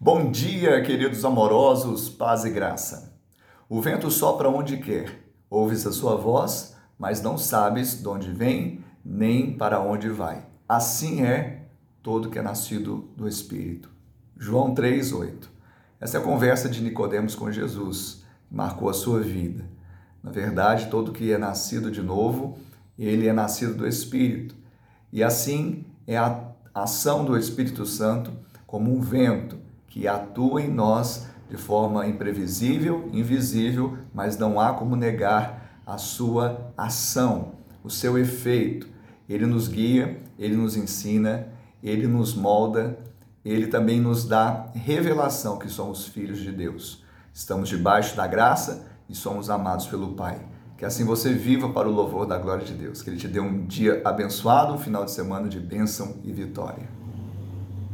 Bom dia, queridos amorosos, paz e graça. O vento sopra onde quer, ouves a sua voz, mas não sabes de onde vem, nem para onde vai. Assim é todo que é nascido do Espírito. João 3:8. Essa é a conversa de Nicodemos com Jesus, que marcou a sua vida. Na verdade, todo que é nascido de novo, ele é nascido do Espírito. E assim é a ação do Espírito Santo como um vento que atua em nós de forma imprevisível, invisível, mas não há como negar a sua ação, o seu efeito. Ele nos guia, ele nos ensina, ele nos molda, ele também nos dá revelação que somos filhos de Deus. Estamos debaixo da graça e somos amados pelo Pai. Que assim você viva para o louvor da glória de Deus. Que Ele te dê um dia abençoado, um final de semana de bênção e vitória.